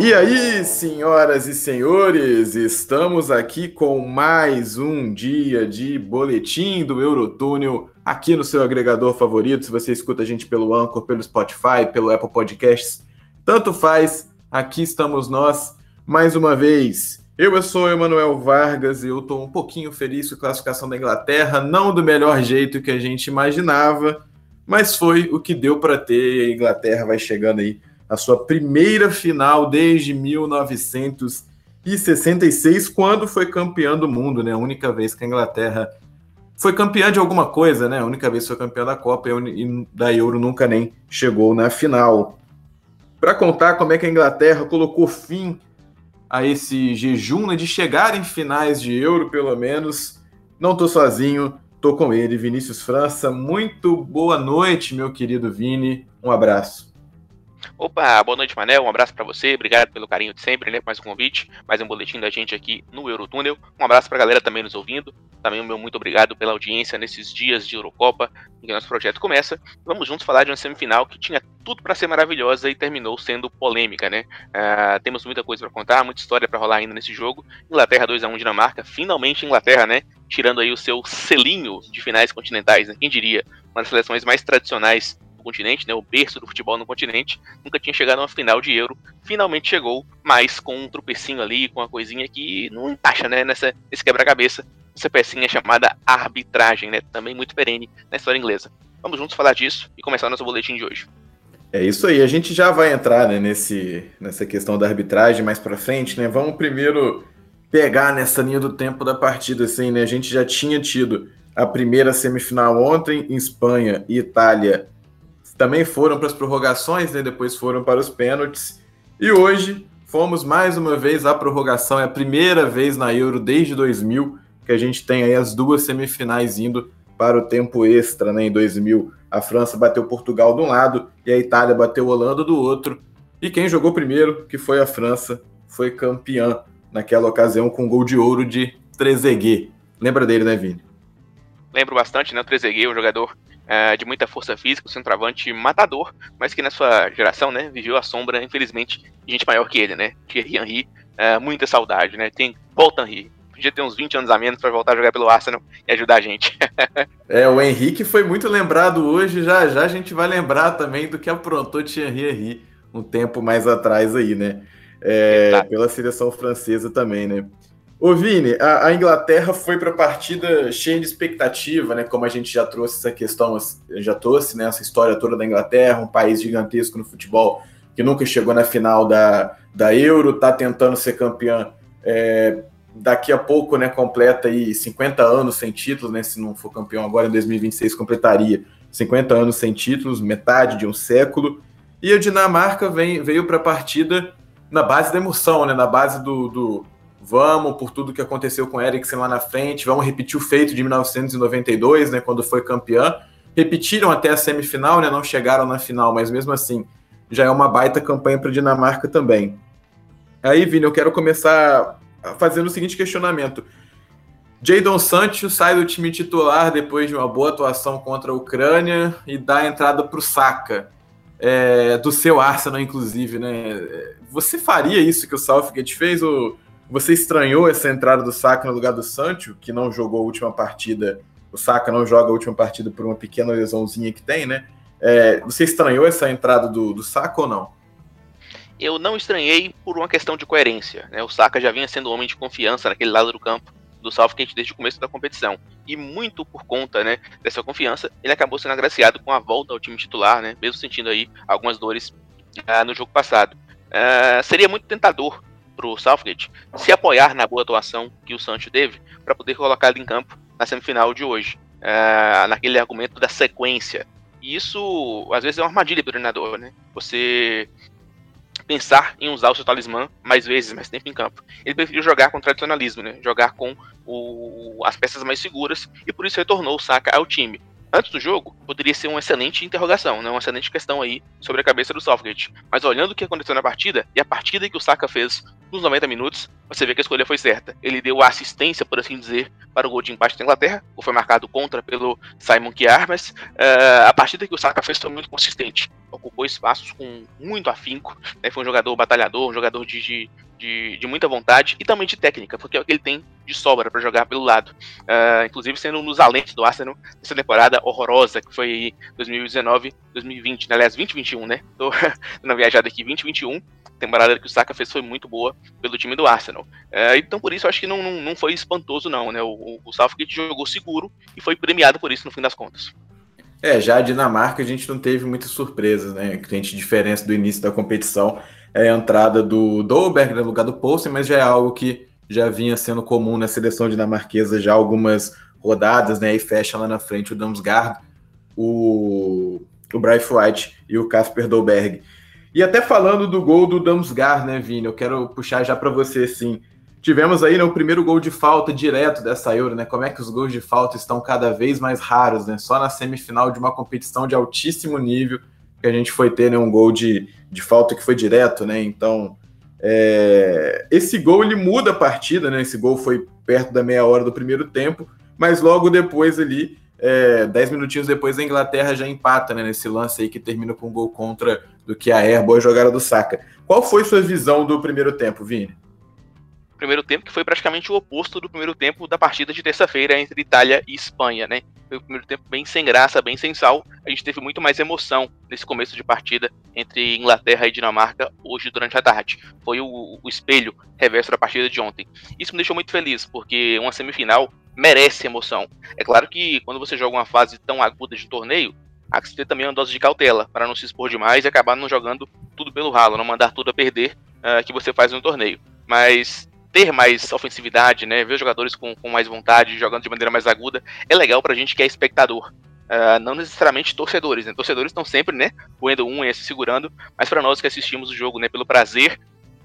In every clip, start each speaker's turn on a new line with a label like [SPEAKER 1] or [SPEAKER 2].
[SPEAKER 1] E aí, senhoras e senhores, estamos aqui com mais um dia de boletim do Eurotúnel aqui no seu agregador favorito. Se você escuta a gente pelo Anchor, pelo Spotify, pelo Apple Podcasts, tanto faz. Aqui estamos nós mais uma vez. Eu, sou o Emanuel Vargas e eu estou um pouquinho feliz com a classificação da Inglaterra, não do melhor jeito que a gente imaginava, mas foi o que deu para ter. A Inglaterra vai chegando aí a sua primeira final desde 1966, quando foi campeã do mundo, né? A única vez que a Inglaterra foi campeã de alguma coisa, né? A única vez que foi campeã da Copa e da Euro nunca nem chegou na final. Para contar como é que a Inglaterra colocou fim a esse jejum né, de chegar em finais de Euro, pelo menos, não estou sozinho, estou com ele, Vinícius França. Muito boa noite, meu querido Vini. Um abraço.
[SPEAKER 2] Opa, boa noite, Manel. Um abraço para você. Obrigado pelo carinho de sempre, né? Mais um convite, mais um boletim da gente aqui no Eurotúnel. Um abraço pra galera também nos ouvindo. Também o meu muito obrigado pela audiência nesses dias de Eurocopa em que nosso projeto começa. Vamos juntos falar de uma semifinal que tinha tudo para ser maravilhosa e terminou sendo polêmica, né? Uh, temos muita coisa para contar, muita história para rolar ainda nesse jogo. Inglaterra 2 a 1 Dinamarca, finalmente Inglaterra, né? Tirando aí o seu selinho de finais continentais, né? Quem diria? Uma das seleções mais tradicionais continente, né, o berço do futebol no continente, nunca tinha chegado a uma final de Euro, finalmente chegou, mas com um tropecinho ali, com uma coisinha que não encaixa, né, nessa, nesse quebra-cabeça, essa pecinha chamada arbitragem, né, também muito perene na história inglesa. Vamos juntos falar disso e começar nosso boletim de hoje.
[SPEAKER 1] É isso aí, a gente já vai entrar né, nesse, nessa questão da arbitragem mais para frente, né? Vamos primeiro pegar nessa linha do tempo da partida, assim, né? A gente já tinha tido a primeira semifinal ontem em Espanha e Itália também foram para as prorrogações, né? depois foram para os pênaltis. E hoje fomos mais uma vez à prorrogação. É a primeira vez na Euro desde 2000 que a gente tem aí as duas semifinais indo para o tempo extra. Né? Em 2000, a França bateu Portugal de um lado e a Itália bateu Holanda do outro. E quem jogou primeiro, que foi a França, foi campeã naquela ocasião com um gol de ouro de Trezeguet. Lembra dele, né, Vini?
[SPEAKER 2] Lembro bastante, né? O Trezeguet, um jogador uh, de muita força física, um centroavante matador, mas que na sua geração, né, viveu a sombra, infelizmente, de gente maior que ele, né? Thierry Henry, uh, muita saudade, né? Tem Paul Henry, podia ter uns 20 anos a menos para voltar a jogar pelo Arsenal e ajudar a gente.
[SPEAKER 1] é, o Henrique foi muito lembrado hoje, já já a gente vai lembrar também do que aprontou Thierry Henry um tempo mais atrás aí, né? É, pela seleção francesa também, né? Ô Vini, a, a Inglaterra foi para a partida cheia de expectativa, né? Como a gente já trouxe essa questão, já trouxe né, essa história toda da Inglaterra, um país gigantesco no futebol que nunca chegou na final da, da Euro, tá tentando ser campeã é, daqui a pouco, né? Completa aí 50 anos sem títulos, né? Se não for campeão agora em 2026, completaria 50 anos sem títulos, metade de um século. E a Dinamarca vem, veio para a partida na base da emoção, né? Na base do, do vamos por tudo que aconteceu com Eriksen lá na frente, vamos repetir o feito de 1992, né, quando foi campeã. Repetiram até a semifinal, né, não chegaram na final, mas mesmo assim já é uma baita campanha para a Dinamarca também. Aí, Vini, eu quero começar fazendo o seguinte questionamento. Jadon Sancho sai do time titular depois de uma boa atuação contra a Ucrânia e dá a entrada para o Saka, é, do seu Arsenal, inclusive, né? Você faria isso que o Southgate fez ou você estranhou essa entrada do Saka no lugar do Sancho, que não jogou a última partida? O Saka não joga a última partida por uma pequena lesãozinha que tem, né? É, você estranhou essa entrada do, do Saka ou não?
[SPEAKER 2] Eu não estranhei por uma questão de coerência. Né? O Saka já vinha sendo homem de confiança naquele lado do campo do Southgate desde o começo da competição. E muito por conta né, dessa confiança, ele acabou sendo agraciado com a volta ao time titular, né, mesmo sentindo aí algumas dores uh, no jogo passado. Uh, seria muito tentador para o Southgate se apoiar na boa atuação que o Sancho teve para poder colocar ele em campo na semifinal de hoje, uh, naquele argumento da sequência. E isso, às vezes, é uma armadilha para o treinador, né? Você pensar em usar o seu talismã mais vezes, mais tempo em campo. Ele preferiu jogar com tradicionalismo, né? Jogar com o, as peças mais seguras e por isso retornou o Saka ao time antes do jogo, poderia ser uma excelente interrogação, né? uma excelente questão aí sobre a cabeça do Southgate. Mas olhando o que aconteceu na partida, e a partida que o Saka fez nos 90 minutos, você vê que a escolha foi certa. Ele deu a assistência, por assim dizer, para o gol de empate da Inglaterra, ou foi marcado contra pelo Simon Kjaer, mas uh, a partida que o Saka fez foi muito consistente. Ocupou espaços com muito afinco, né? foi um jogador batalhador, um jogador de, de de, de, muita vontade e também de técnica, porque é o que ele tem de sobra para jogar pelo lado. Uh, inclusive sendo um dos alentes do Arsenal nessa temporada horrorosa que foi 2019-2020, né? aliás, 2021, né? Tô na viajada aqui, 2021. Temporada que o Saka fez foi muito boa pelo time do Arsenal. Uh, então, por isso, acho que não, não, não foi espantoso, não, né? O, o Southgate jogou seguro e foi premiado por isso no fim das contas.
[SPEAKER 1] É, já a Dinamarca a gente não teve muitas surpresas, né? A diferença do início da competição é a entrada do Dolberg no lugar do Poulsen, mas já é algo que já vinha sendo comum na seleção dinamarquesa já algumas rodadas, né? E fecha lá na frente o Damsgaard, o, o Bryce White e o Casper Dolberg. E até falando do gol do Damsgaard, né, Vini? Eu quero puxar já para você, assim. Tivemos aí né, o primeiro gol de falta direto dessa Euro, né? Como é que os gols de falta estão cada vez mais raros, né? Só na semifinal de uma competição de altíssimo nível que a gente foi ter né, um gol de, de falta que foi direto, né? Então, é, esse gol ele muda a partida, né? Esse gol foi perto da meia hora do primeiro tempo, mas logo depois ali, é, dez minutinhos depois, a Inglaterra já empata né, nesse lance aí que termina com um gol contra do que a Air, boa jogada do Saka. Qual foi sua visão do primeiro tempo, Vini?
[SPEAKER 2] Primeiro tempo, que foi praticamente o oposto do primeiro tempo da partida de terça-feira entre Itália e Espanha, né? Foi o primeiro tempo bem sem graça, bem sem sal. A gente teve muito mais emoção nesse começo de partida entre Inglaterra e Dinamarca hoje durante a tarde. Foi o, o espelho reverso da partida de ontem. Isso me deixou muito feliz, porque uma semifinal merece emoção. É claro que quando você joga uma fase tão aguda de torneio, há que ter também uma dose de cautela para não se expor demais e acabar não jogando tudo pelo ralo, não mandar tudo a perder uh, que você faz no torneio. Mas ter mais ofensividade, né? Ver jogadores com, com mais vontade, jogando de maneira mais aguda, é legal pra gente que é espectador. Uh, não necessariamente torcedores, né? Torcedores estão sempre, né? Poendo um e se segurando, mas para nós que assistimos o jogo, né? Pelo prazer,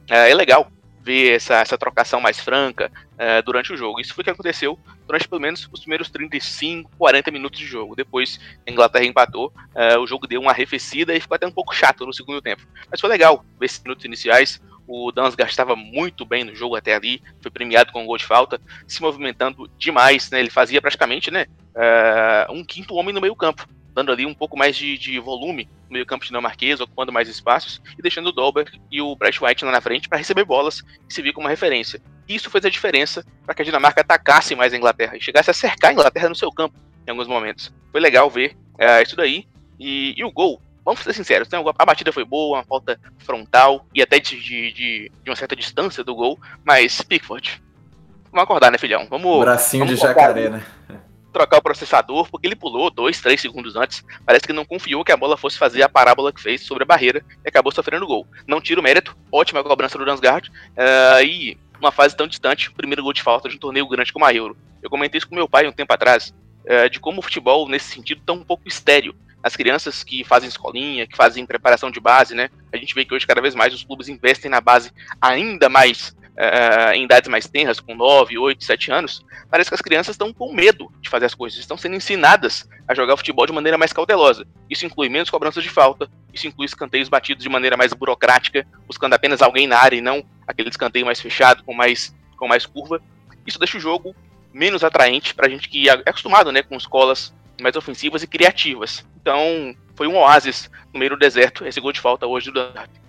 [SPEAKER 2] uh, é legal ver essa, essa trocação mais franca uh, durante o jogo. Isso foi o que aconteceu durante pelo menos os primeiros 35, 40 minutos de jogo. Depois a Inglaterra empatou, uh, o jogo deu uma arrefecida e ficou até um pouco chato no segundo tempo. Mas foi legal ver esses minutos iniciais. O Dansgaard estava muito bem no jogo até ali, foi premiado com um gol de falta, se movimentando demais, né? Ele fazia praticamente, né, uh, um quinto homem no meio campo, dando ali um pouco mais de, de volume no meio campo dinamarquês, ocupando mais espaços e deixando o Dolberg e o Brett White lá na frente para receber bolas e se vir como uma referência. Isso fez a diferença para que a Dinamarca atacasse mais a Inglaterra e chegasse a cercar a Inglaterra no seu campo em alguns momentos. Foi legal ver uh, isso daí. E, e o gol vamos ser sinceros, né? a batida foi boa, uma falta frontal e até de, de, de, uma certa distância do gol, mas Pickford, vamos acordar, né, filhão? Vamos.
[SPEAKER 1] Bracinho
[SPEAKER 2] vamos
[SPEAKER 1] de jacaré, né?
[SPEAKER 2] Trocar o processador, porque ele pulou dois, três segundos antes. Parece que não confiou que a bola fosse fazer a parábola que fez sobre a barreira e acabou sofrendo gol. Não tira o mérito, ótima cobrança do Dansgaard. Uh, e uma fase tão distante, o primeiro gol de falta de um torneio grande como a Euro. Eu comentei isso com meu pai um tempo atrás, uh, de como o futebol, nesse sentido, tá um pouco estéreo as crianças que fazem escolinha, que fazem preparação de base, né? A gente vê que hoje cada vez mais os clubes investem na base ainda mais uh, em idades mais tenras, com 9, 8, 7 anos. Parece que as crianças estão com medo de fazer as coisas, estão sendo ensinadas a jogar futebol de maneira mais cautelosa. Isso inclui menos cobranças de falta, isso inclui escanteios batidos de maneira mais burocrática, buscando apenas alguém na área e não aquele escanteio mais fechado, com mais, com mais curva. Isso deixa o jogo menos atraente para a gente que é acostumado né, com escolas mais ofensivas e criativas. Então, foi um oásis no meio do deserto, esse gol de falta hoje do Dundee.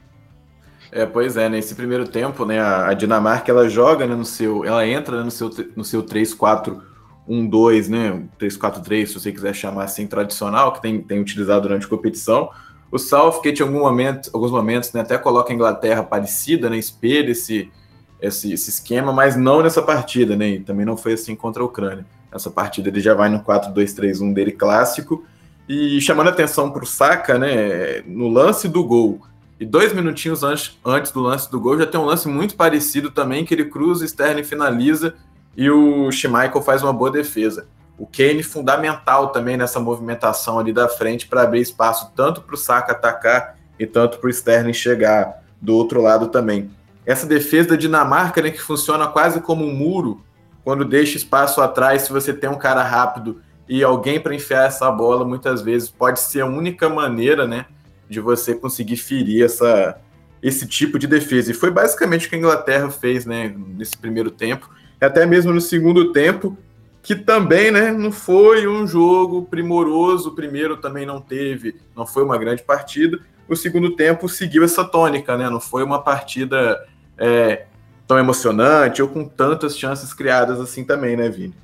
[SPEAKER 1] É, pois é, nesse primeiro tempo, né, a, a Dinamarca ela joga né, no seu, ela entra né, no seu no seu 3-4-1-2, né, 3-4-3, se você quiser chamar assim tradicional, que tem, tem utilizado durante a competição. O Southgate em algum momento, alguns momentos, né, até coloca a Inglaterra parecida, né, espelha esse, esse, esse esquema, mas não nessa partida, né, e também não foi assim contra a Ucrânia. Essa partida ele já vai no 4-2-3-1 dele clássico. E chamando atenção para o Saka, né, no lance do gol, e dois minutinhos antes, antes do lance do gol, já tem um lance muito parecido também, que ele cruza, Sterling finaliza e o Schmeichel faz uma boa defesa. O Kane fundamental também nessa movimentação ali da frente para abrir espaço tanto para o Saka atacar e tanto para o Sterling chegar. do outro lado também. Essa defesa da Dinamarca, né, que funciona quase como um muro, quando deixa espaço atrás, se você tem um cara rápido e alguém para enfiar essa bola, muitas vezes pode ser a única maneira, né, de você conseguir ferir essa, esse tipo de defesa. E foi basicamente o que a Inglaterra fez, né, nesse primeiro tempo, até mesmo no segundo tempo, que também, né, não foi um jogo primoroso. O primeiro também não teve, não foi uma grande partida. O segundo tempo seguiu essa tônica, né? Não foi uma partida é, tão emocionante ou com tantas chances criadas assim também, né, Vini?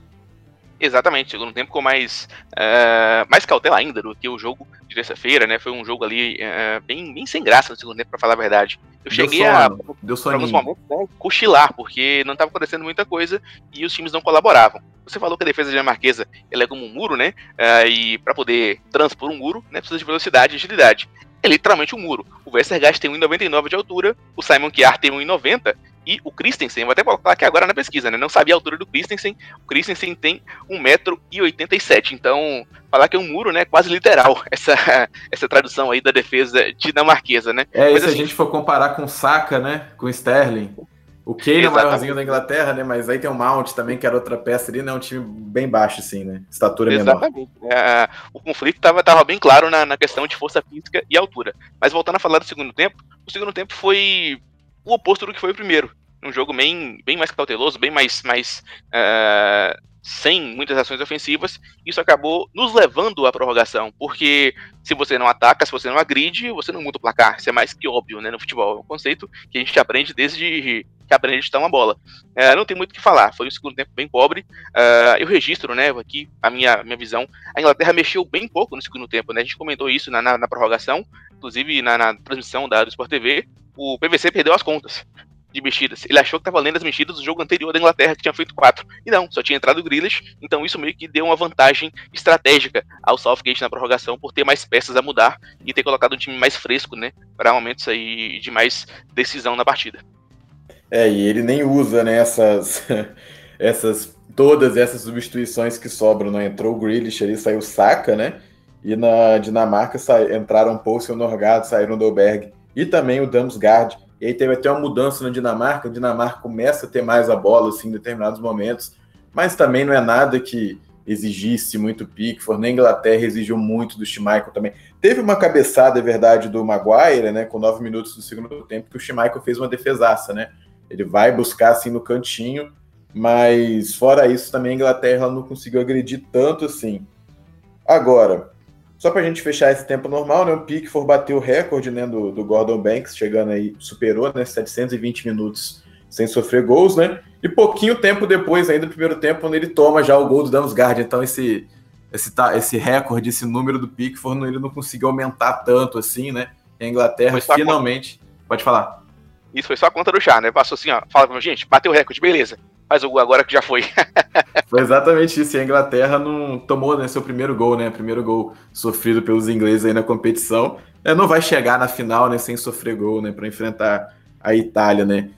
[SPEAKER 2] Exatamente, segundo tempo com mais, uh, mais cautela ainda do que o jogo de terça-feira, né? Foi um jogo ali uh, bem, bem sem graça no segundo tempo, para falar a verdade. Eu
[SPEAKER 1] deu
[SPEAKER 2] cheguei
[SPEAKER 1] sono,
[SPEAKER 2] a,
[SPEAKER 1] deu
[SPEAKER 2] alguns momentos, né, cochilar, porque não estava acontecendo muita coisa e os times não colaboravam. Você falou que a defesa dinamarquesa ela é como um muro, né? Uh, e para poder transpor um muro, né, precisa de velocidade e agilidade. É literalmente um muro. O Westergaard tem 1,99 de altura, o Simon Kjaer tem 1,90 e o Christensen, vou até colocar aqui agora na pesquisa, né? Não sabia a altura do Christensen. O Christensen tem 1,87m. Então, falar que é um muro, né? Quase literal, essa, essa tradução aí da defesa dinamarquesa, né?
[SPEAKER 1] É, Mas, se assim, a gente for comparar com o Saka, né? Com o Sterling. O Kane é o maiorzinho da Inglaterra, né? Mas aí tem o Mount também, que era outra peça ali, né? Um time bem baixo, assim, né? Estatura Exatamente.
[SPEAKER 2] menor. É, o conflito estava tava bem claro na, na questão de força física e altura. Mas voltando a falar do segundo tempo, o segundo tempo foi o oposto do que foi o primeiro. Um jogo bem, bem mais cauteloso, bem mais, mais uh, sem muitas ações ofensivas. Isso acabou nos levando à prorrogação, porque se você não ataca, se você não agride, você não muda o placar. Isso é mais que óbvio né, no futebol. É um conceito que a gente aprende desde que aprende a estar uma bola. Uh, não tem muito o que falar, foi um segundo tempo bem pobre. Uh, eu registro, né, aqui a minha, minha visão. A Inglaterra mexeu bem pouco no segundo tempo, né? A gente comentou isso na, na, na prorrogação, inclusive na, na transmissão da, do Sport TV o PVC perdeu as contas de mexidas. Ele achou que estava lendo as mexidas do jogo anterior da Inglaterra, que tinha feito quatro. E não, só tinha entrado o Grealish, então isso meio que deu uma vantagem estratégica ao Southgate na prorrogação por ter mais peças a mudar e ter colocado um time mais fresco, né, para momentos aí de mais decisão na partida.
[SPEAKER 1] É, e ele nem usa, né, essas, essas todas essas substituições que sobram, não entrou o Grealish ali, saiu Saka, né? E na Dinamarca sa... entraram Poulsen e o Norgado, saíram Dolberg e também o Damsgaard. E aí teve até uma mudança na Dinamarca. A Dinamarca começa a ter mais a bola assim, em determinados momentos, mas também não é nada que exigisse muito Pickford, nem a Inglaterra exigiu muito do Schmeichel também. Teve uma cabeçada, é verdade, do Maguire, né, com nove minutos do segundo tempo, que o Schmeichel fez uma defesaça, né? Ele vai buscar assim no cantinho, mas fora isso também a Inglaterra não conseguiu agredir tanto assim. Agora, só para a gente fechar esse tempo normal, né? O Pickford bateu o recorde né, do, do Gordon Banks, chegando aí, superou, né? 720 minutos sem sofrer gols, né? E pouquinho tempo depois, ainda no primeiro tempo, quando ele toma já o gol do Damsgaard. Então, esse, esse, esse recorde, esse número do Pickford, ele não conseguiu aumentar tanto assim, né? E a Inglaterra finalmente. Pode falar.
[SPEAKER 2] Isso foi só a conta do chá, né? Passou assim, ó. Fala, gente, bateu o recorde, beleza faz o gol agora que já foi.
[SPEAKER 1] foi exatamente isso. E a Inglaterra não tomou né, seu primeiro gol, né? Primeiro gol sofrido pelos ingleses aí na competição. É, não vai chegar na final, né, sem sofrer gol, né, para enfrentar a Itália, né?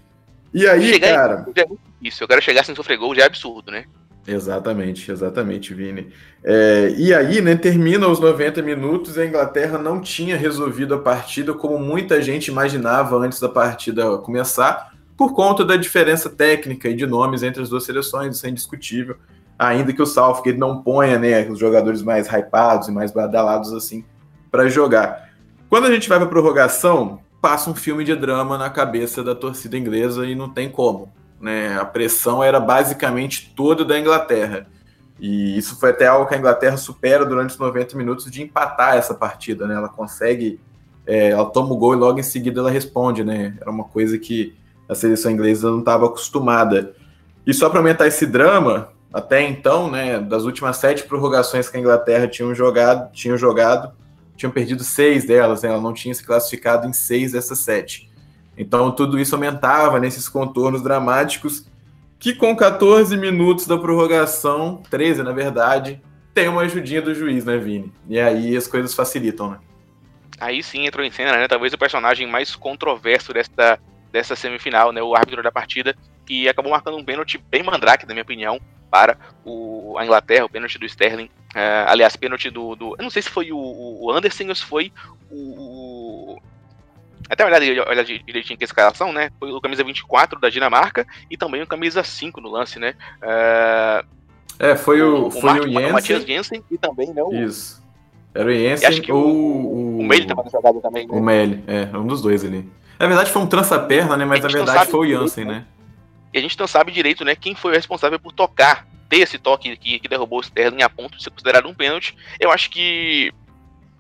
[SPEAKER 1] E aí, chegar cara.
[SPEAKER 2] É isso, eu quero chegar sem sofrer gol já é absurdo, né?
[SPEAKER 1] Exatamente, exatamente, Vini. É, e aí, né, termina os 90 minutos e a Inglaterra não tinha resolvido a partida como muita gente imaginava antes da partida começar por conta da diferença técnica e de nomes entre as duas seleções, isso é indiscutível, ainda que o Southgate não ponha né, os jogadores mais hypados e mais badalados assim para jogar. Quando a gente vai para a prorrogação, passa um filme de drama na cabeça da torcida inglesa e não tem como. Né? A pressão era basicamente toda da Inglaterra. E isso foi até algo que a Inglaterra supera durante os 90 minutos de empatar essa partida. Né? Ela consegue, é, ela toma o gol e logo em seguida ela responde. Né? Era uma coisa que a seleção inglesa não estava acostumada. E só para aumentar esse drama, até então, né, das últimas sete prorrogações que a Inglaterra tinha jogado, tinham jogado, tinham perdido seis delas, né, ela não tinha se classificado em seis dessas sete. Então tudo isso aumentava nesses contornos dramáticos que com 14 minutos da prorrogação, 13 na verdade, tem uma ajudinha do juiz, né, Vini? E aí as coisas facilitam, né?
[SPEAKER 2] Aí sim entrou em cena, né? Talvez o personagem mais controverso desta dessa semifinal, né, o árbitro da partida, que acabou marcando um pênalti bem mandrake, na minha opinião, para o, a Inglaterra, o pênalti do Sterling. Uh, aliás, pênalti do, do, Eu não sei se foi o, o Anderson ou se foi o. até olhar, olhar direitinho aqui a escalação, né? Foi o camisa 24 da Dinamarca e também o camisa 5 no lance, né?
[SPEAKER 1] Uh, é, foi o, o, foi o,
[SPEAKER 2] Jensen. O Matias Jensen e também, né? O,
[SPEAKER 1] Isso. Era o Jensen ou o.
[SPEAKER 2] O Meli tava jogado também. Né?
[SPEAKER 1] O Meli, é, um dos dois ali. Na verdade foi um trança-perna, né? Mas na verdade foi o Jansen, né?
[SPEAKER 2] E a gente não sabe direito, né, quem foi o responsável por tocar, ter esse toque que, que derrubou o Sterling a ponto de ser considerado um pênalti. Eu acho que,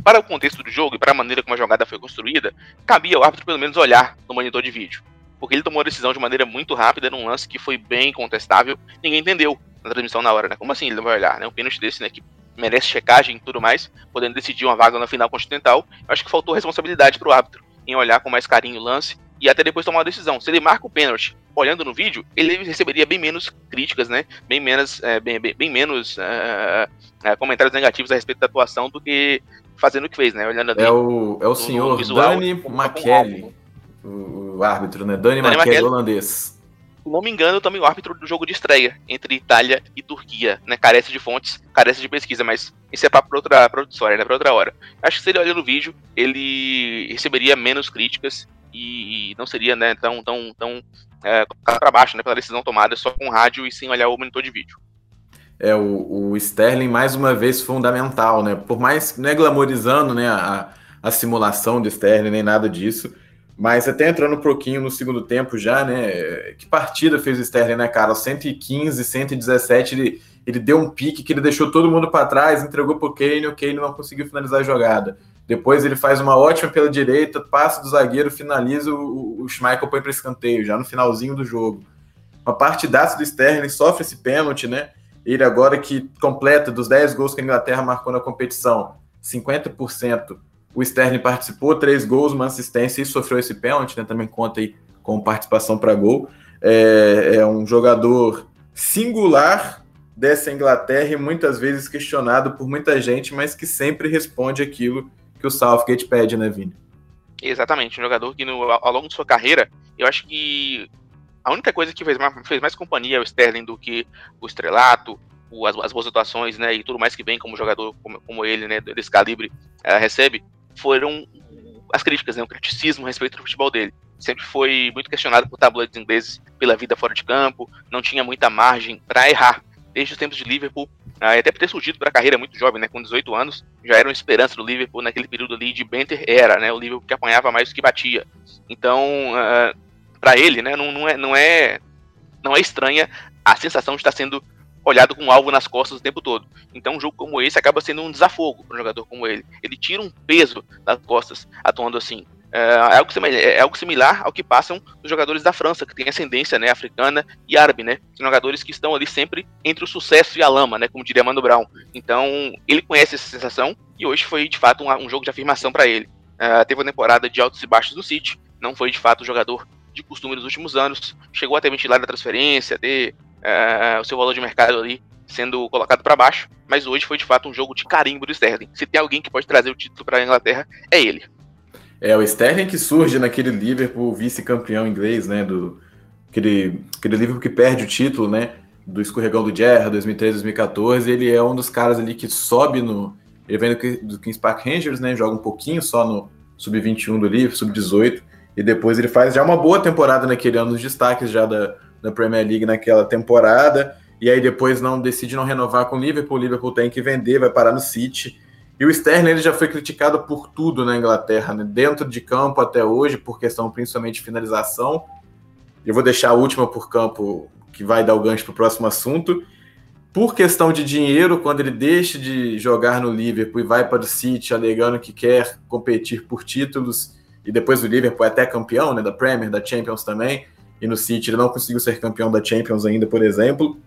[SPEAKER 2] para o contexto do jogo e para a maneira como a jogada foi construída, cabia ao árbitro pelo menos olhar no monitor de vídeo. Porque ele tomou a decisão de maneira muito rápida num lance que foi bem contestável, ninguém entendeu na transmissão na hora, né? Como assim ele não vai olhar, né? Um pênalti desse, né, que merece checagem e tudo mais, podendo decidir uma vaga na final continental. Eu acho que faltou responsabilidade para o árbitro em olhar com mais carinho o lance e até depois tomar uma decisão. Se ele marca o pênalti olhando no vídeo, ele receberia bem menos críticas, né? Bem menos, é, bem, bem, bem, menos uh, uh, comentários negativos a respeito da atuação do que fazendo o que fez, né? Olhando
[SPEAKER 1] é o, é o senhor visual, Dani McKelly, o, o, árbitro, né? Dani, Dani McKelly, holandês.
[SPEAKER 2] Se não me engano, também o árbitro do jogo de estreia entre Itália e Turquia, né? Carece de fontes, carece de pesquisa, mas isso é para outra, pra outra história, né? Pra outra hora. Acho que se ele olhar no vídeo, ele receberia menos críticas e não seria né, tão, tão, tão é, para baixo né, pela decisão tomada só com rádio e sem olhar o monitor de vídeo.
[SPEAKER 1] É, o, o Sterling, mais uma vez, fundamental, né? Por mais, não é glamorizando né, a, a simulação do Sterling, nem nada disso, mas até entrando um pouquinho no segundo tempo já, né? Que partida fez o Sterling, né, cara? 115, 117, ele, ele deu um pique que ele deixou todo mundo para trás, entregou pro Kane, o Kane não conseguiu finalizar a jogada. Depois ele faz uma ótima pela direita, passa do zagueiro, finaliza, o, o Schmeichel põe para escanteio, já no finalzinho do jogo. Uma partidaça do Sterling, sofre esse pênalti, né? Ele agora que completa dos 10 gols que a Inglaterra marcou na competição, 50%. O Sterling participou, 3 gols, uma assistência e sofreu esse pênalti, né? Também conta aí com participação para gol. É, é um jogador singular dessa Inglaterra e muitas vezes questionado por muita gente, mas que sempre responde aquilo que o Southgate pede, né, Vini?
[SPEAKER 2] Exatamente, um jogador que no, ao longo de sua carreira, eu acho que a única coisa que fez mais, fez mais companhia ao Sterling do que o estrelato, o, as, as, boas atuações, né, e tudo mais que vem como jogador como, como ele, né, desse calibre, uh, recebe, foram as críticas, né, o criticismo a respeito do futebol dele. Sempre foi muito questionado por tabloides ingleses pela vida fora de campo, não tinha muita margem para errar. Desde os tempos de Liverpool, uh, até por ter surgido para a carreira muito jovem, né, com 18 anos, já era uma esperança do Liverpool naquele período ali de Benter era, né, o Liverpool que apanhava mais do que batia. Então, uh, ah, para ele, né, não, não, é, não, é, não é estranha a sensação de estar sendo olhado com um alvo nas costas o tempo todo. Então, um jogo como esse acaba sendo um desafogo para um jogador como ele. Ele tira um peso das costas atuando assim. É, é algo, é algo similar ao que passam os jogadores da França, que têm ascendência né, africana e árabe, né? São jogadores que estão ali sempre entre o sucesso e a lama, né? Como diria Mano Brown. Então, ele conhece essa sensação e hoje foi, de fato, um, um jogo de afirmação para ele. Uh, teve uma temporada de altos e baixos no City, não foi, de fato, o jogador de costume dos últimos anos. Chegou até ventilar a transferência, ter uh, o seu valor de mercado ali sendo colocado para baixo, mas hoje foi de fato um jogo de carimbo do Sterling. Se tem alguém que pode trazer o título para a Inglaterra, é ele.
[SPEAKER 1] É, o Sterling que surge naquele Liverpool vice-campeão inglês, né? Do, aquele, aquele Liverpool que perde o título, né? Do escorregão do Gerra, 2013, 2014. Ele é um dos caras ali que sobe no. Ele vem do, do Kings Park Rangers, né? Joga um pouquinho só no sub-21 do Liverpool, sub-18. E depois ele faz já uma boa temporada naquele ano, nos destaques já da, da Premier League naquela temporada. E aí depois não decide não renovar com o Liverpool. O Liverpool tem que vender, vai parar no City. E o Sterling ele já foi criticado por tudo na Inglaterra, né? dentro de campo até hoje, por questão principalmente de finalização. Eu vou deixar a última por campo, que vai dar o gancho para o próximo assunto. Por questão de dinheiro, quando ele deixa de jogar no Liverpool e vai para o City, alegando que quer competir por títulos, e depois o Liverpool é até campeão né, da Premier, da Champions também, e no City ele não conseguiu ser campeão da Champions ainda, por exemplo.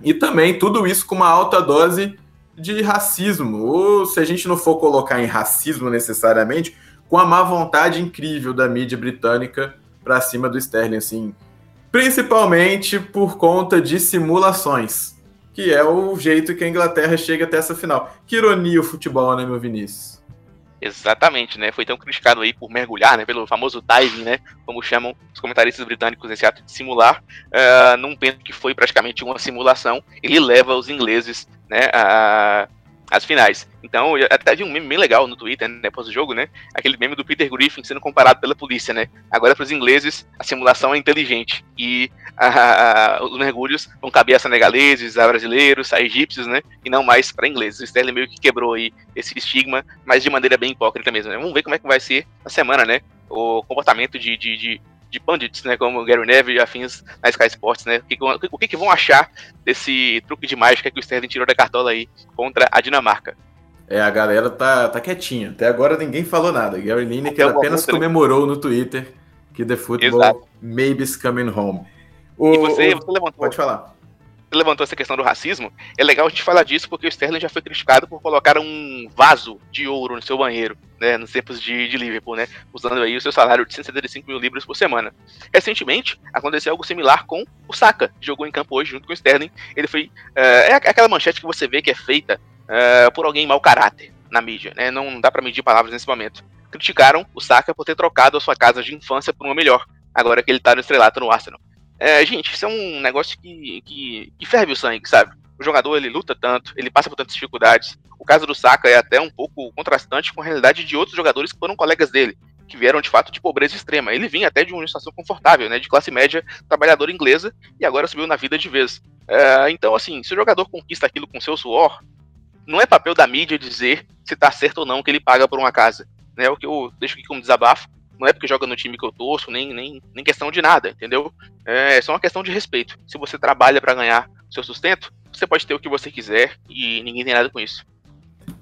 [SPEAKER 1] E também tudo isso com uma alta dose de racismo, ou se a gente não for colocar em racismo necessariamente, com a má vontade incrível da mídia britânica para cima do Sterling, assim, principalmente por conta de simulações, que é o jeito que a Inglaterra chega até essa final. Que ironia o futebol, né, meu Vinícius?
[SPEAKER 2] Exatamente, né? Foi tão criticado aí por mergulhar, né? Pelo famoso diving, né? Como chamam os comentaristas britânicos nesse ato de simular, uh, num pênalti que foi praticamente uma simulação. Ele leva os ingleses, né? A, as finais. Então, eu até vi um meme bem legal no Twitter, né, depois do jogo, né? Aquele meme do Peter Griffin sendo comparado pela polícia, né? Agora, para os ingleses, a simulação é inteligente. E a, a, os mergulhos vão caber a senegaleses, a brasileiros, a egípcios, né? E não mais para ingleses. O Sterling meio que quebrou aí esse estigma, mas de maneira bem hipócrita mesmo. Né? Vamos ver como é que vai ser na semana, né? O comportamento de, de, de de pundits, né, como Gary Neville e afins na Sky Sports, né? O que, o que, que vão achar desse truque de mágica que o Sterling tirou da cartola aí contra a Dinamarca?
[SPEAKER 1] É, a galera tá, tá quietinha. Até agora ninguém falou nada. Gary Lineker apenas né? comemorou no Twitter que The Football Exato. maybe's coming home.
[SPEAKER 2] O, e você, o... você levantou.
[SPEAKER 1] Pode falar
[SPEAKER 2] levantou essa questão do racismo, é legal a gente falar disso porque o Sterling já foi criticado por colocar um vaso de ouro no seu banheiro, né, nos tempos de, de Liverpool, né, usando aí o seu salário de 175 mil libras por semana. Recentemente, aconteceu algo similar com o Saka, que jogou em campo hoje junto com o Sterling. Ele foi. Uh, é aquela manchete que você vê que é feita uh, por alguém mau caráter na mídia, né, não dá para medir palavras nesse momento. Criticaram o Saka por ter trocado a sua casa de infância por uma melhor, agora que ele tá no estrelato no Arsenal. É, gente, isso é um negócio que, que, que, ferve o sangue, sabe? O jogador ele luta tanto, ele passa por tantas dificuldades. O caso do Saka é até um pouco contrastante com a realidade de outros jogadores que foram colegas dele, que vieram de fato de pobreza extrema. Ele vinha até de uma situação confortável, né, de classe média, trabalhadora inglesa, e agora subiu na vida de vez. É, então, assim, se o jogador conquista aquilo com seu suor, não é papel da mídia dizer se tá certo ou não que ele paga por uma casa. Né, o que eu deixo aqui como desabafo não é porque joga no time que eu torço, nem, nem, nem questão de nada, entendeu? É só uma questão de respeito. Se você trabalha para ganhar seu sustento, você pode ter o que você quiser e ninguém tem nada com isso.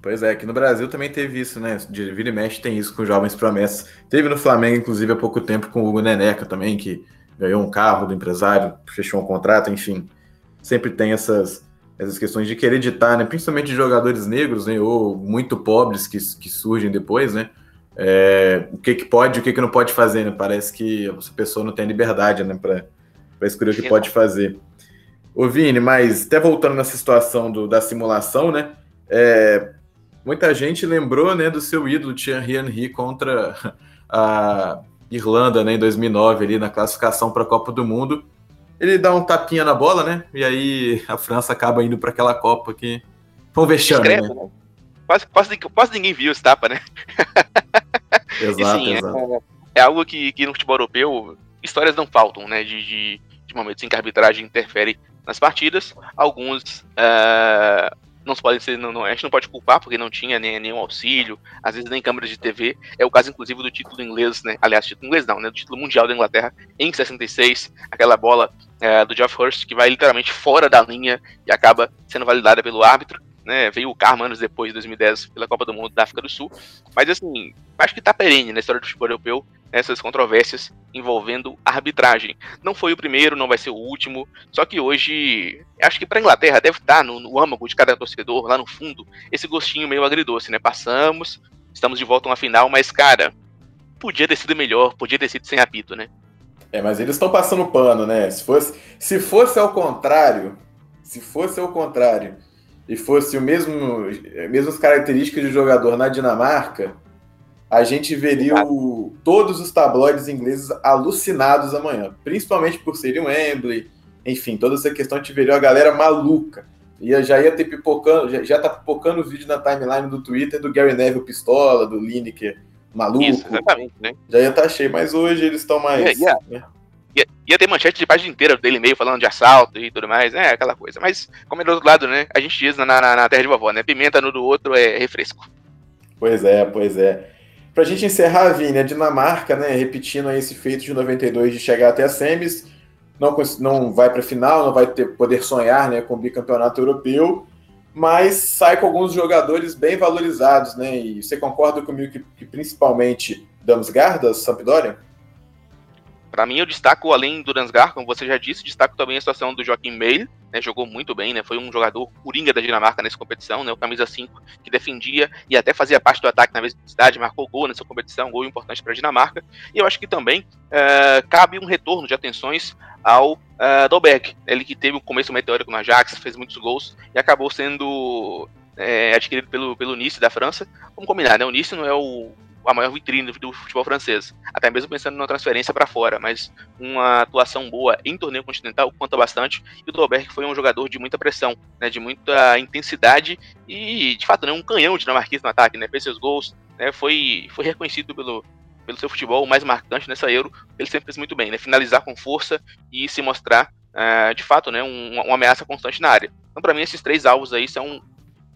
[SPEAKER 1] Pois é, aqui no Brasil também teve isso, né? De vira e mexe tem isso com jovens promessas. Teve no Flamengo, inclusive, há pouco tempo com o Hugo Neneca também, que ganhou um carro do empresário, fechou um contrato, enfim. Sempre tem essas, essas questões de querer ditar, né? Principalmente de jogadores negros, né? Ou muito pobres que, que surgem depois, né? É, o que, que pode e o que, que não pode fazer, né? Parece que essa pessoa não tem liberdade, né, para escolher o que pode fazer. Ô Vini, mas até voltando nessa situação do, da simulação, né? É, muita gente lembrou, né, do seu ídolo Thierry Henry contra a Irlanda, né, em 2009 ali na classificação para a Copa do Mundo. Ele dá um tapinha na bola, né? E aí a França acaba indo para aquela Copa que foi um vexame, né? né?
[SPEAKER 2] Quase, quase, quase ninguém viu esse tapa, né?
[SPEAKER 1] Exato, sim, exato.
[SPEAKER 2] É, é, algo que, que no futebol europeu histórias não faltam, né? De, de, de momentos em que a arbitragem interfere nas partidas. Alguns uh, não podem ser, não, não, a gente não pode culpar porque não tinha nem, nenhum auxílio, às vezes nem câmeras de TV. É o caso, inclusive, do título inglês, né? Aliás, título inglês não, né? Do título mundial da Inglaterra em 66, aquela bola uh, do Geoff Hurst que vai literalmente fora da linha e acaba sendo validada pelo árbitro né? Veio o Karma anos depois, de 2010, pela Copa do Mundo da África do Sul. Mas assim, acho que tá perene na história do futebol europeu essas controvérsias envolvendo arbitragem. Não foi o primeiro, não vai ser o último. Só que hoje, acho que para Inglaterra deve estar tá no, no âmago de cada torcedor, lá no fundo, esse gostinho meio agridoce, né? Passamos, estamos de volta a uma final, mas cara, podia ter sido melhor, podia ter sido sem apito, né?
[SPEAKER 1] É, mas eles estão passando pano, né? Se fosse, se fosse ao contrário, se fosse ao contrário, e fosse o mesmo mesmas características de jogador na Dinamarca, a gente veria o, todos os tabloides ingleses alucinados amanhã, principalmente por serem Wembley, enfim, toda essa questão a gente veria a galera maluca. Ia, já ia ter pipocando, já, já tá pipocando o vídeo na timeline do Twitter do Gary Neville pistola, do Lineker maluco. Isso, exatamente, né? Já ia estar tá cheio, mas hoje eles estão mais. Yeah, yeah. Né?
[SPEAKER 2] Ia, ter manchete de página inteira dele meio falando de assalto e tudo mais, é aquela coisa. Mas, como é do outro lado, né? A gente diz na, na, na terra de vovó, né? Pimenta no do outro é refresco.
[SPEAKER 1] Pois é, pois é. Pra gente encerrar, Vini, a Dinamarca, né? Repetindo esse feito de 92 de chegar até a semis, não, não vai para final, não vai ter poder sonhar né, com o bicampeonato europeu, mas sai com alguns jogadores bem valorizados, né? E você concorda comigo que, que principalmente Damsgaard, da Sampdoria?
[SPEAKER 2] Para mim, eu destaco, além do Dansgar, como você já disse, destaco também a situação do Joaquim Meir, né, jogou muito bem, né, foi um jogador coringa da Dinamarca nessa competição, né, o camisa 5 que defendia e até fazia parte do ataque na cidade, marcou gol nessa competição, gol importante para a Dinamarca. E eu acho que também uh, cabe um retorno de atenções ao uh, Dolberg, ele que teve um começo meteórico no Ajax, fez muitos gols e acabou sendo é, adquirido pelo, pelo Nice da França. Vamos combinar, né? O Nice não é o a maior vitrine do futebol francês, até mesmo pensando numa transferência para fora, mas uma atuação boa em torneio continental conta bastante. E o Dolberg foi um jogador de muita pressão, né, de muita intensidade e, de fato, né, um canhão dinamarquês no ataque, né, fez seus gols, né, foi, foi reconhecido pelo, pelo seu futebol mais marcante nessa Euro. Ele sempre fez muito bem, né, finalizar com força e se mostrar, uh, de fato, né, um, uma ameaça constante na área. Então, para mim, esses três alvos aí são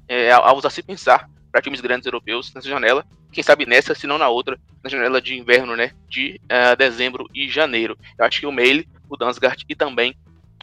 [SPEAKER 2] é, alvos a se pensar para times grandes europeus nessa janela. Quem sabe nessa, se não na outra, na janela de inverno, né? De uh, dezembro e janeiro. Eu acho que o Meile, o Dansgaard e também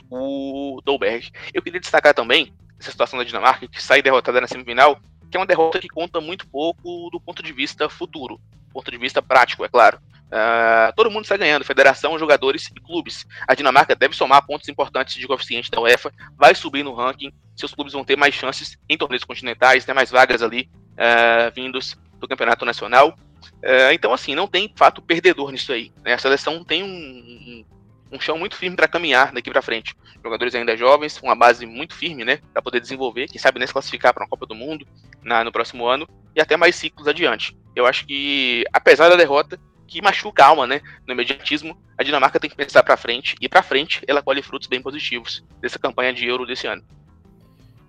[SPEAKER 2] o Dolberg. Eu queria destacar também essa situação da Dinamarca, que sai derrotada na semifinal, que é uma derrota que conta muito pouco do ponto de vista futuro, ponto de vista prático, é claro. Uh, todo mundo está ganhando, federação, jogadores e clubes. A Dinamarca deve somar pontos importantes de coeficiente da UEFA, vai subir no ranking, seus clubes vão ter mais chances em torneios continentais, ter mais vagas ali uh, vindos do campeonato nacional. Uh, então, assim, não tem fato perdedor nisso aí. Né? A seleção tem um, um, um chão muito firme para caminhar daqui para frente. Jogadores ainda jovens, uma base muito firme, né, para poder desenvolver, quem sabe nem se classificar para uma Copa do Mundo na, no próximo ano e até mais ciclos adiante. Eu acho que, apesar da derrota, que machuca a alma, né? No imediatismo, a Dinamarca tem que pensar para frente e para frente ela colhe frutos bem positivos dessa campanha de Euro desse ano.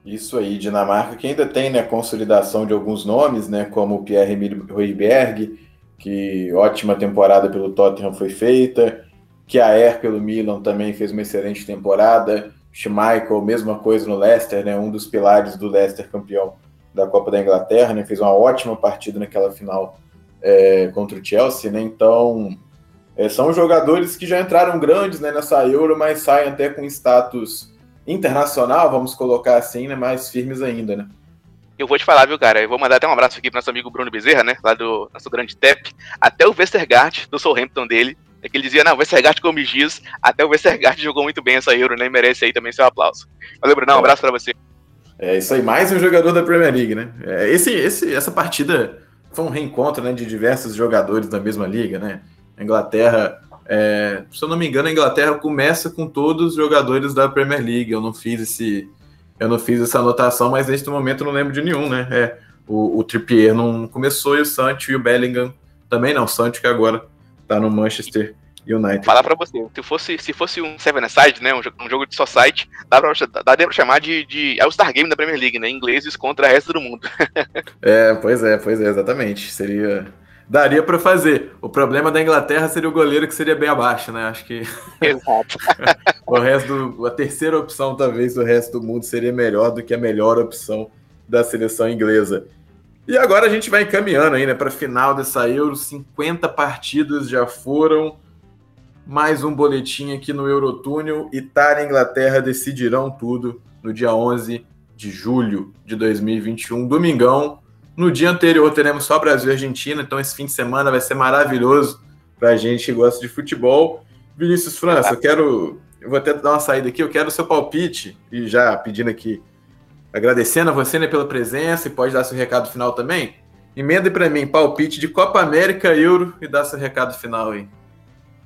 [SPEAKER 1] Isso aí, Dinamarca, que ainda tem né, consolidação de alguns nomes, né, como o Pierre-Emile Højbjerg, que ótima temporada pelo Tottenham foi feita, que a Air pelo Milan também fez uma excelente temporada, Schmeichel, mesma coisa no Leicester, né, um dos pilares do Leicester campeão da Copa da Inglaterra, né, fez uma ótima partida naquela final é, contra o Chelsea, né, então é, são jogadores que já entraram grandes né, nessa Euro, mas saem até com status internacional, vamos colocar assim, né, mais firmes ainda, né?
[SPEAKER 2] Eu vou te falar, viu, cara? Eu vou mandar até um abraço aqui pro nosso amigo Bruno Bezerra, né? Lá do nosso grande TEP. Até o Westergaard, do Southampton dele, é que ele dizia, não, o Westergaard come giz, até o Westergaard jogou muito bem essa Euro, né? E merece aí também seu aplauso. Valeu, Bruno, um abraço para você.
[SPEAKER 1] É isso aí, mais um jogador da Premier League, né? É, esse, esse, essa partida foi um reencontro né, de diversos jogadores da mesma liga, né? A Inglaterra é, se eu não me engano, a Inglaterra começa com todos os jogadores da Premier League. Eu não fiz esse, eu não fiz essa anotação, mas neste momento eu não lembro de nenhum, né? É, o, o Trippier não começou e o Sancho e o Bellingham também não. O Sancho que agora tá no Manchester United.
[SPEAKER 2] Falar para você, se fosse, se fosse um Seven Side, né, um, um jogo de society, dá pra, dá pra chamar de, de é o Star Game da Premier League, né? Ingleses contra o resto do mundo.
[SPEAKER 1] é, pois é, pois é, exatamente. Seria daria para fazer. O problema da Inglaterra seria o goleiro que seria bem abaixo, né? Acho que
[SPEAKER 2] Exato.
[SPEAKER 1] o resto, do, a terceira opção talvez do resto do mundo seria melhor do que a melhor opção da seleção inglesa. E agora a gente vai encaminhando aí, né, para final dessa Euro, 50 partidas já foram. Mais um boletim aqui no Eurotúnel. Itália e Inglaterra decidirão tudo no dia 11 de julho de 2021, domingão, no dia anterior teremos só Brasil e Argentina, então esse fim de semana vai ser maravilhoso para a gente que gosta de futebol. Vinícius França, eu quero. Eu vou até dar uma saída aqui, eu quero o seu palpite, e já pedindo aqui, agradecendo a você né, pela presença, e pode dar seu recado final também. Emenda para mim, palpite de Copa América, Euro, e dá seu recado final aí.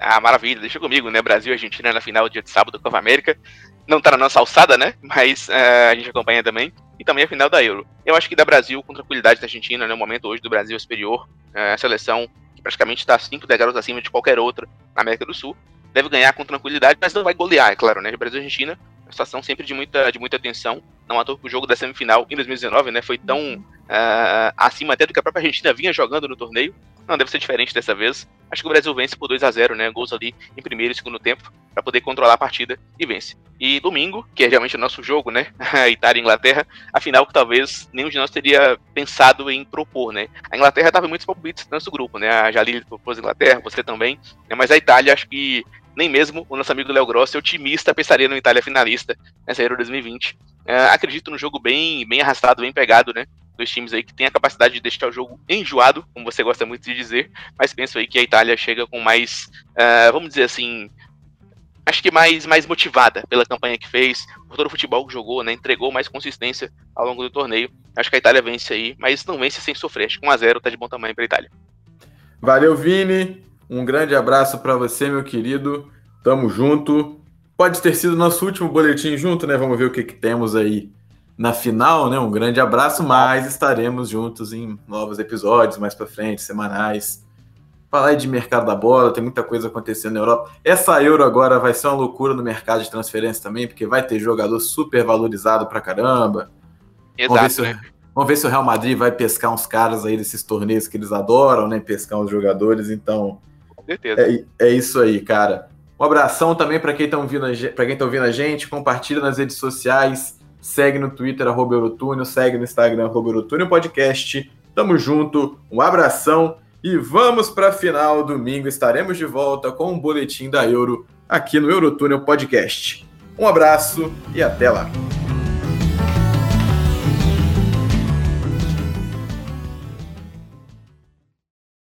[SPEAKER 2] Ah, maravilha, deixa comigo, né? Brasil e Argentina na final dia de sábado Copa América. Não tá na nossa alçada, né? Mas uh, a gente acompanha também e também a final da Euro. Eu acho que da Brasil com tranquilidade da Argentina, né, o momento hoje do Brasil é superior, é, a seleção que praticamente está cinco degraus acima de qualquer outra na América do Sul, deve ganhar com tranquilidade, mas não vai golear, é claro, né? Brasil e Argentina, uma situação sempre de muita, de muita atenção. Não à toa que o jogo da semifinal em 2019, né, foi tão uh, acima até do que a própria Argentina vinha jogando no torneio. Não deve ser diferente dessa vez. Acho que o Brasil vence por 2 a 0 né? Gols ali em primeiro e segundo tempo para poder controlar a partida e vence. E domingo, que é realmente o nosso jogo, né? Itália e Inglaterra, a final que talvez nenhum de nós teria pensado em propor, né? A Inglaterra estava muito palpites no nosso grupo, né? A Jalili propôs a Inglaterra, você também, né? mas a Itália acho que nem mesmo o nosso amigo Léo Grossi, otimista, pensaria no Itália finalista nessa Euro 2020. É, acredito no jogo bem, bem arrastado, bem pegado, né? Dois times aí que tem a capacidade de deixar o jogo enjoado, como você gosta muito de dizer, mas penso aí que a Itália chega com mais, uh, vamos dizer assim, acho que mais, mais motivada pela campanha que fez, por todo o futebol que jogou, né? Entregou mais consistência ao longo do torneio. Acho que a Itália vence aí, mas não vence sem sofrer. Acho que 1x0 tá de bom tamanho para a Itália.
[SPEAKER 1] Valeu, Vini. Um grande abraço para você, meu querido. Tamo junto. Pode ter sido nosso último boletim junto, né? Vamos ver o que, que temos aí na final, né? Um grande abraço, mas estaremos juntos em novos episódios mais para frente, semanais. Falar de mercado da bola, tem muita coisa acontecendo na Europa. Essa Euro agora vai ser uma loucura no mercado de transferência também, porque vai ter jogador super valorizado pra caramba. Exato. Vamos ver, se, né? vamos ver se o Real Madrid vai pescar uns caras aí desses torneios que eles adoram, né? Pescar uns jogadores, então. Com certeza. É, é isso aí, cara. Um abração também para quem está ouvindo, pra quem tá ouvindo a gente. Compartilha nas redes sociais. Segue no Twitter, arroba Eurotúnio. Segue no Instagram, arroba Eurotúnio Podcast. Tamo junto. Um abração. E vamos para final. Domingo estaremos de volta com um boletim da Euro aqui no Eurotúnel Podcast. Um abraço e até lá.